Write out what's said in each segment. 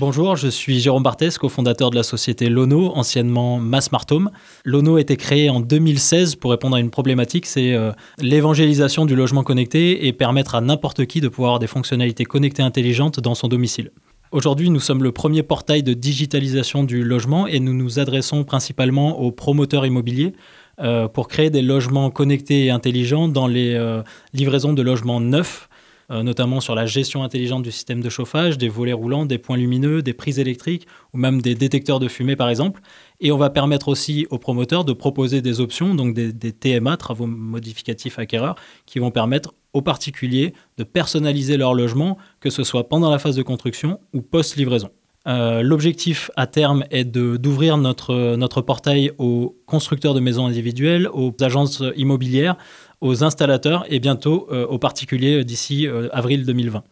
Bonjour, je suis Jérôme Barthès, cofondateur de la société Lono, anciennement Mass Martome. Lono a été créé en 2016 pour répondre à une problématique, c'est euh, l'évangélisation du logement connecté et permettre à n'importe qui de pouvoir avoir des fonctionnalités connectées intelligentes dans son domicile. Aujourd'hui, nous sommes le premier portail de digitalisation du logement et nous nous adressons principalement aux promoteurs immobiliers euh, pour créer des logements connectés et intelligents dans les euh, livraisons de logements neufs notamment sur la gestion intelligente du système de chauffage, des volets roulants, des points lumineux, des prises électriques ou même des détecteurs de fumée par exemple. Et on va permettre aussi aux promoteurs de proposer des options, donc des, TMA, travaux modificatifs acquéreurs, qui vont permettre aux particuliers de personnaliser leur logement, que ce soit pendant la phase de construction ou post-livraison. Euh, l'objectif à terme est d'ouvrir notre, portail aux constructeurs de maisons individuelles, aux agences immobilières, aux installateurs et bientôt euh, aux particuliers d'ici euh, avril 2020.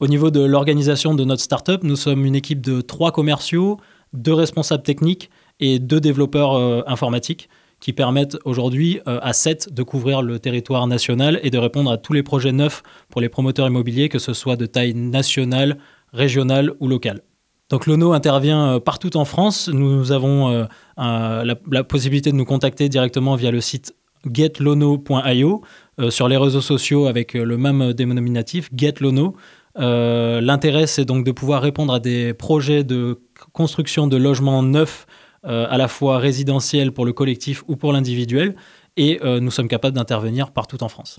Au niveau de l'organisation de notre startup, nous sommes une équipe de trois commerciaux, deux responsables techniques et deux développeurs informatiques qui permettent aujourd'hui à 7 de couvrir le territoire national et de répondre à tous les projets neufs pour les promoteurs immobiliers, que ce soit de taille nationale, régionale ou locale. Donc l'ONO intervient partout en France. Nous avons la, possibilité de nous contacter directement via le site getlono.io euh, sur les réseaux sociaux avec euh, le même dénominatif, getlono. Euh, L'intérêt, c'est donc de pouvoir répondre à des projets de construction de logements neufs, à la fois résidentiels pour le collectif ou pour l'individuel. Et nous sommes capables d'intervenir partout en France.